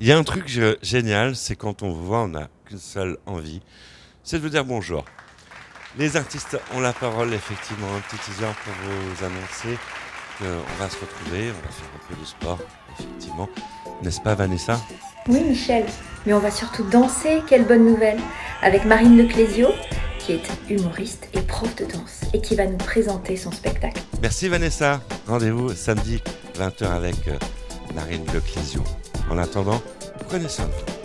Il y a un truc génial, c'est quand on vous voit, on n'a qu'une seule envie, c'est de vous dire bonjour. Les artistes ont la parole, effectivement, un petit teaser pour vous annoncer qu'on va se retrouver, on va faire un peu de sport, effectivement. N'est-ce pas Vanessa? Oui, Michel, mais on va surtout danser, quelle bonne nouvelle, avec Marine Leclésio, qui est humoriste et prof de danse, et qui va nous présenter son spectacle. Merci Vanessa. Rendez-vous samedi 20h avec Marine Leclésio. En attendant, prenez soin de vous.